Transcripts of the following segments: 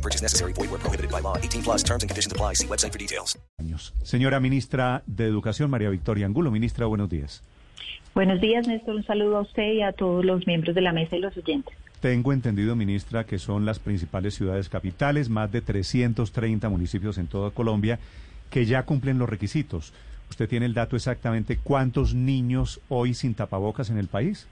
No purchase necessary. Void where prohibited by law. 18 plus terms and conditions apply. See website for details. Señora ministra de Educación, María Victoria Angulo. Ministra, buenos días. Buenos días, Néstor. Un saludo a usted y a todos los miembros de la mesa y los oyentes. Tengo entendido, ministra, que son las principales ciudades capitales, más de 330 municipios en toda Colombia, que ya cumplen los requisitos. ¿Usted tiene el dato exactamente cuántos niños hoy sin tapabocas en el país?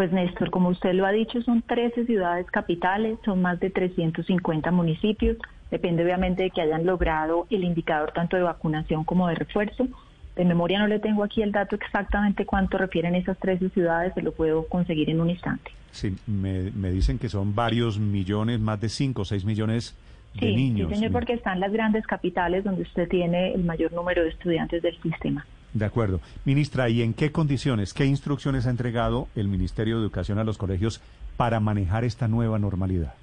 Pues Néstor, como usted lo ha dicho, son 13 ciudades capitales, son más de 350 municipios. Depende obviamente de que hayan logrado el indicador tanto de vacunación como de refuerzo. De memoria no le tengo aquí el dato exactamente cuánto refieren esas 13 ciudades, se lo puedo conseguir en un instante. Sí, me, me dicen que son varios millones, más de 5 o 6 millones de sí, niños. Sí, señor, porque están las grandes capitales donde usted tiene el mayor número de estudiantes del sistema. De acuerdo. Ministra, ¿y en qué condiciones, qué instrucciones ha entregado el Ministerio de Educación a los colegios para manejar esta nueva normalidad?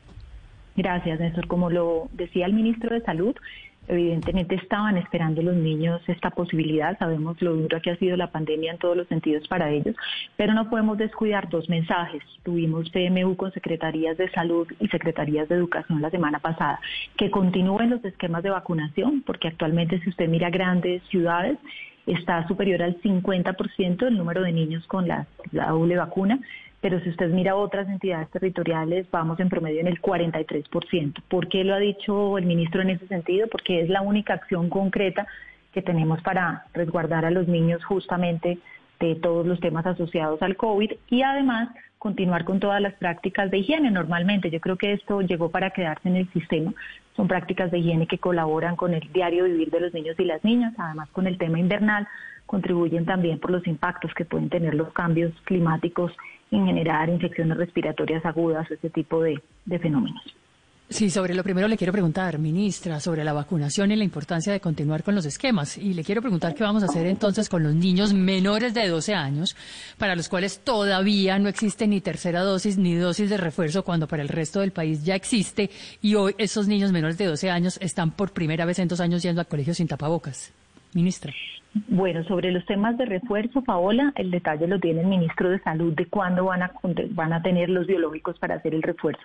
Gracias, Néstor. Como lo decía el ministro de Salud, evidentemente estaban esperando los niños esta posibilidad. Sabemos lo duro que ha sido la pandemia en todos los sentidos para ellos, pero no podemos descuidar dos mensajes. Tuvimos PMU con secretarías de salud y secretarías de educación la semana pasada, que continúen los esquemas de vacunación, porque actualmente si usted mira grandes ciudades, está superior al 50% el número de niños con la, doble vacuna, pero si usted mira otras entidades territoriales, vamos en promedio en el 43%. ¿Por qué lo ha dicho el ministro en ese sentido? Porque es la única acción concreta que tenemos para resguardar a los niños justamente de todos los temas asociados al COVID y además continuar con todas las prácticas de higiene normalmente. Yo creo que esto llegó para quedarse en el sistema. Son prácticas de higiene que colaboran con el diario vivir de los niños y las niñas, además con el tema invernal, contribuyen también por los impactos que pueden tener los cambios climáticos en generar infecciones respiratorias agudas ese tipo de, de fenómenos. Sí, sobre lo primero le quiero preguntar, ministra, sobre la vacunación y la importancia de continuar con los esquemas. Y le quiero preguntar qué vamos a hacer entonces con los niños menores de 12 años, para los cuales todavía no existe ni tercera dosis ni dosis de refuerzo, cuando para el resto del país ya existe. Y hoy esos niños menores de 12 años están por primera vez en dos años yendo a colegios sin tapabocas. Ministra. Bueno, sobre los temas de refuerzo, Paola, el detalle lo tiene el ministro de Salud de cuándo van a, van a tener los biológicos para hacer el refuerzo.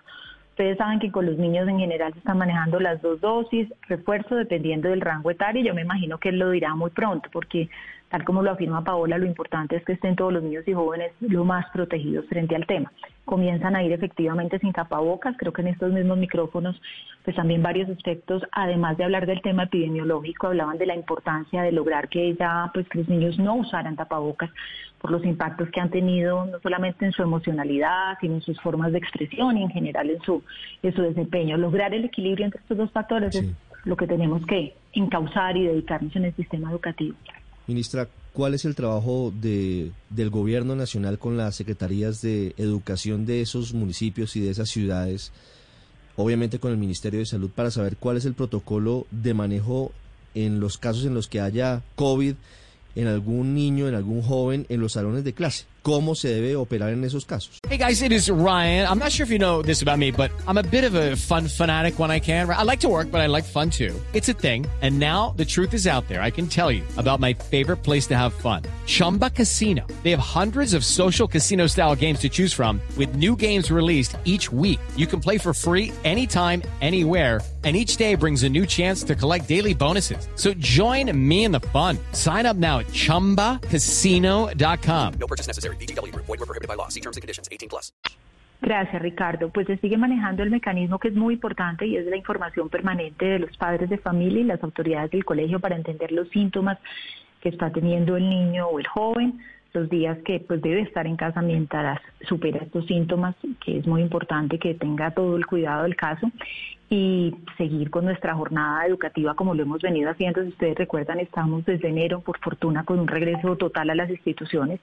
Ustedes saben que con los niños en general se están manejando las dos dosis, refuerzo dependiendo del rango etario. Yo me imagino que él lo dirá muy pronto, porque tal como lo afirma Paola, lo importante es que estén todos los niños y jóvenes lo más protegidos frente al tema. Comienzan a ir efectivamente sin tapabocas. Creo que en estos mismos micrófonos, pues también varios aspectos, además de hablar del tema epidemiológico, hablaban de la importancia de lograr que ya, pues que los niños no usaran tapabocas por los impactos que han tenido, no solamente en su emocionalidad, sino en sus formas de expresión y en general en su, en su desempeño. Lograr el equilibrio entre estos dos factores sí. es lo que tenemos que encauzar y dedicarnos en el sistema educativo. Ministra, ¿cuál es el trabajo de, del gobierno nacional con las secretarías de educación de esos municipios y de esas ciudades, obviamente con el Ministerio de Salud, para saber cuál es el protocolo de manejo en los casos en los que haya COVID en algún niño, en algún joven, en los salones de clase? ¿Cómo se debe operar en esos casos? Hey guys, it is Ryan. I'm not sure if you know this about me, but I'm a bit of a fun fanatic when I can. I like to work, but I like fun too. It's a thing. And now the truth is out there. I can tell you about my favorite place to have fun. Chumba Casino. They have hundreds of social casino style games to choose from with new games released each week. You can play for free anytime, anywhere. And each day brings a new chance to collect daily bonuses. So join me in the fun. Sign up now at ChumbaCasino.com. No purchase necessary. VGW Group. Void were prohibited by law. See terms and conditions. 18 plus. Gracias, Ricardo. Pues se sigue manejando el mecanismo que es muy importante y es la información permanente de los padres de familia y las autoridades del colegio para entender los síntomas que está teniendo el niño o el joven, los días que pues debe estar en casa mientras supera estos síntomas, que es muy importante que tenga todo el cuidado del caso. Y seguir con nuestra jornada educativa como lo hemos venido haciendo. Si ustedes recuerdan, estamos desde enero, por fortuna, con un regreso total a las instituciones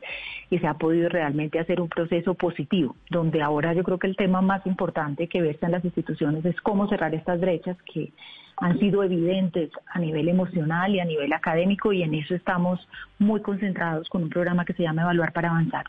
y se ha podido realmente hacer un proceso positivo, donde ahora yo creo que el tema más importante que verse en las instituciones es cómo cerrar estas brechas que han sido evidentes a nivel emocional y a nivel académico y en eso estamos muy concentrados con un programa que se llama Evaluar para Avanzar.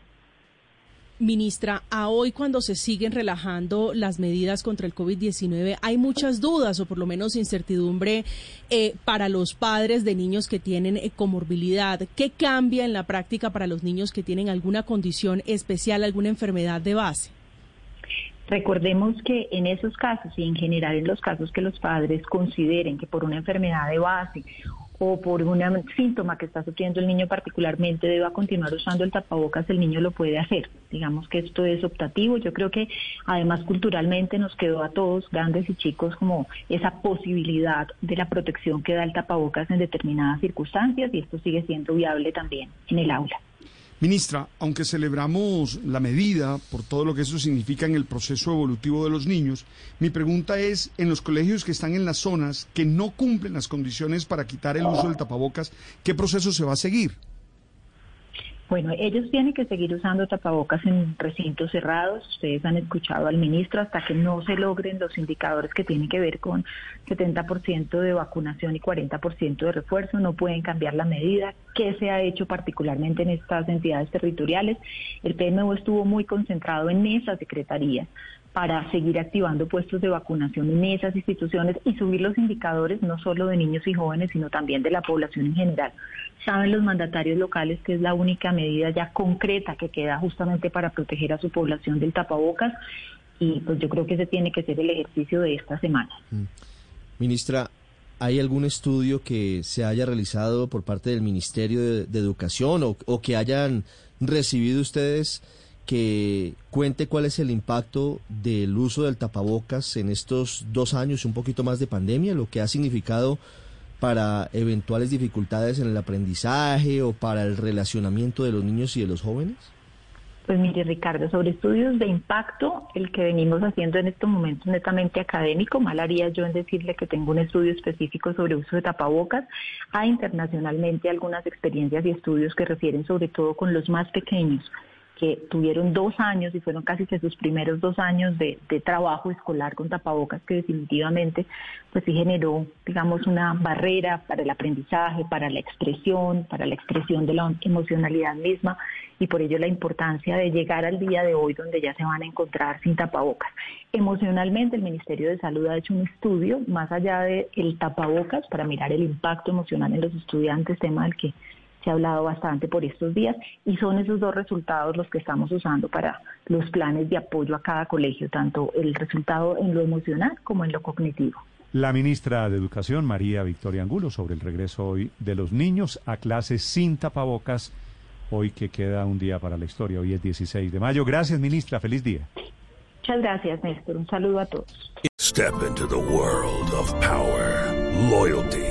Ministra, a hoy cuando se siguen relajando las medidas contra el COVID-19, hay muchas dudas o por lo menos incertidumbre eh, para los padres de niños que tienen eh, comorbilidad. ¿Qué cambia en la práctica para los niños que tienen alguna condición especial, alguna enfermedad de base? Recordemos que en esos casos y en general en los casos que los padres consideren que por una enfermedad de base o por un síntoma que está sufriendo el niño particularmente deba continuar usando el tapabocas, el niño lo puede hacer. Digamos que esto es optativo. Yo creo que además culturalmente nos quedó a todos, grandes y chicos, como esa posibilidad de la protección que da el tapabocas en determinadas circunstancias y esto sigue siendo viable también en el aula. Ministra, aunque celebramos la medida por todo lo que eso significa en el proceso evolutivo de los niños, mi pregunta es, en los colegios que están en las zonas que no cumplen las condiciones para quitar el uso del tapabocas, ¿qué proceso se va a seguir? Bueno, ellos tienen que seguir usando tapabocas en recintos cerrados. Ustedes han escuchado al ministro hasta que no se logren los indicadores que tienen que ver con 70% de vacunación y 40% de refuerzo. No pueden cambiar la medida. ¿Qué se ha hecho particularmente en estas entidades territoriales? El PMO estuvo muy concentrado en esas secretarías para seguir activando puestos de vacunación en esas instituciones y subir los indicadores no solo de niños y jóvenes, sino también de la población en general. Saben los mandatarios locales que es la única medida ya concreta que queda justamente para proteger a su población del tapabocas y pues yo creo que ese tiene que ser el ejercicio de esta semana. Mm. Ministra, ¿hay algún estudio que se haya realizado por parte del Ministerio de, Educación o, o que hayan recibido ustedes? Que cuente cuál es el impacto del uso del tapabocas en estos dos años un poquito más de pandemia, lo que ha significado para eventuales dificultades en el aprendizaje o para el relacionamiento de los niños y de los jóvenes? Pues mire, Ricardo, sobre estudios de impacto, el que venimos haciendo en estos momentos netamente académico, mal haría yo en decirle que tengo un estudio específico sobre uso de tapabocas. Hay internacionalmente algunas experiencias y estudios que refieren sobre todo con los más pequeños que tuvieron dos años y fueron casi que sus primeros dos años de, trabajo escolar con tapabocas que definitivamente pues sí generó digamos una barrera para el aprendizaje, para la expresión, para la expresión de la emocionalidad misma y por ello la importancia de llegar al día de hoy donde ya se van a encontrar sin tapabocas. Emocionalmente el Ministerio de Salud ha hecho un estudio más allá del el tapabocas para mirar el impacto emocional en los estudiantes, tema del que se ha hablado bastante por estos días y son esos dos resultados los que estamos usando para los planes de apoyo a cada colegio, tanto el resultado en lo emocional como en lo cognitivo. La ministra de Educación, María Victoria Angulo, sobre el regreso hoy de los niños a clases sin tapabocas, hoy que queda un día para la historia, hoy es 16 de mayo. Gracias, ministra, feliz día. Muchas gracias, Néstor. Un saludo a todos. Step into the world of power, loyalty.